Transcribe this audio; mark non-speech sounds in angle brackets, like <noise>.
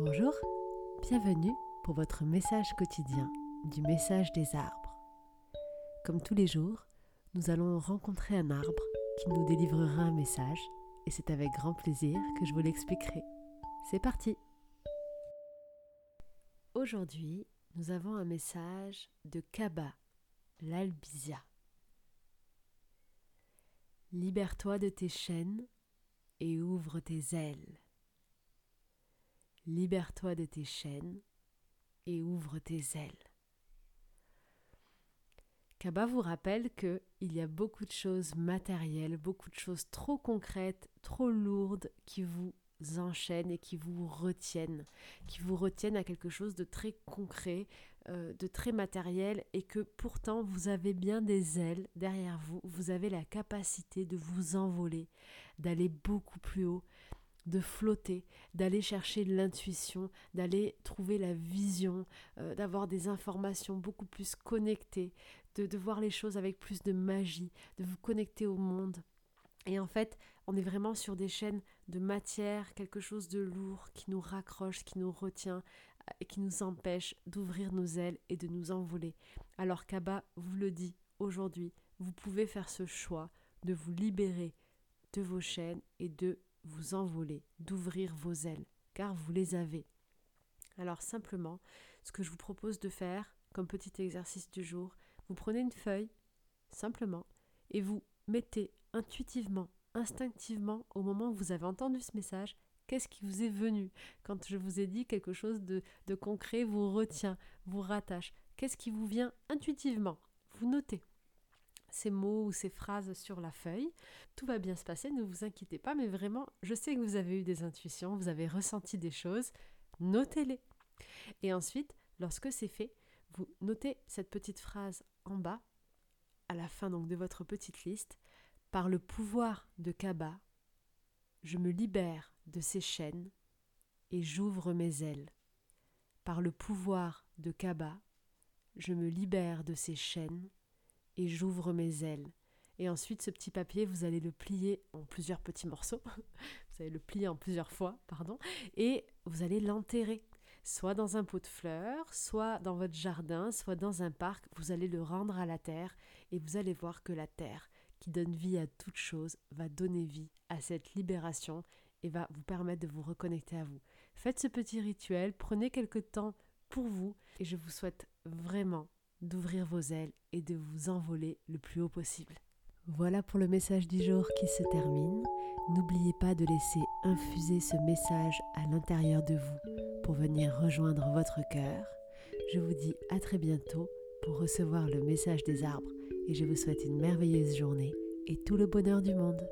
Bonjour, bienvenue pour votre message quotidien du message des arbres. Comme tous les jours, nous allons rencontrer un arbre qui nous délivrera un message et c'est avec grand plaisir que je vous l'expliquerai. C'est parti Aujourd'hui, nous avons un message de Kaba, l'albizia. Libère-toi de tes chaînes et ouvre tes ailes. Libère-toi de tes chaînes et ouvre tes ailes. Kaba vous rappelle qu'il y a beaucoup de choses matérielles, beaucoup de choses trop concrètes, trop lourdes qui vous enchaînent et qui vous retiennent, qui vous retiennent à quelque chose de très concret, euh, de très matériel et que pourtant vous avez bien des ailes derrière vous, vous avez la capacité de vous envoler, d'aller beaucoup plus haut, de flotter, d'aller chercher l'intuition, d'aller trouver la vision, euh, d'avoir des informations beaucoup plus connectées, de, de voir les choses avec plus de magie, de vous connecter au monde. Et en fait, on est vraiment sur des chaînes de matière, quelque chose de lourd qui nous raccroche, qui nous retient et qui nous empêche d'ouvrir nos ailes et de nous envoler. Alors Kaba vous le dit aujourd'hui, vous pouvez faire ce choix de vous libérer de vos chaînes et de vous envoler, d'ouvrir vos ailes, car vous les avez. Alors simplement, ce que je vous propose de faire comme petit exercice du jour, vous prenez une feuille, simplement, et vous mettez intuitivement, instinctivement, au moment où vous avez entendu ce message, qu'est-ce qui vous est venu? Quand je vous ai dit quelque chose de, de concret vous retient, vous rattache. Qu'est-ce qui vous vient intuitivement? Vous notez ces mots ou ces phrases sur la feuille. Tout va bien se passer, ne vous inquiétez pas, mais vraiment, je sais que vous avez eu des intuitions, vous avez ressenti des choses, notez-les. Et ensuite, lorsque c'est fait, vous notez cette petite phrase en bas, à la fin donc de votre petite liste, par le pouvoir de Kaba, je me libère de ces chaînes et j'ouvre mes ailes. Par le pouvoir de Kaba, je me libère de ces chaînes et j'ouvre mes ailes. Et ensuite, ce petit papier, vous allez le plier en plusieurs petits morceaux. <laughs> vous allez le plier en plusieurs fois, pardon. Et vous allez l'enterrer. Soit dans un pot de fleurs, soit dans votre jardin, soit dans un parc. Vous allez le rendre à la terre. Et vous allez voir que la terre, qui donne vie à toute chose, va donner vie à cette libération et va vous permettre de vous reconnecter à vous. Faites ce petit rituel, prenez quelque temps pour vous et je vous souhaite vraiment d'ouvrir vos ailes et de vous envoler le plus haut possible. Voilà pour le message du jour qui se termine. N'oubliez pas de laisser infuser ce message à l'intérieur de vous pour venir rejoindre votre cœur. Je vous dis à très bientôt pour recevoir le message des arbres et je vous souhaite une merveilleuse journée et tout le bonheur du monde.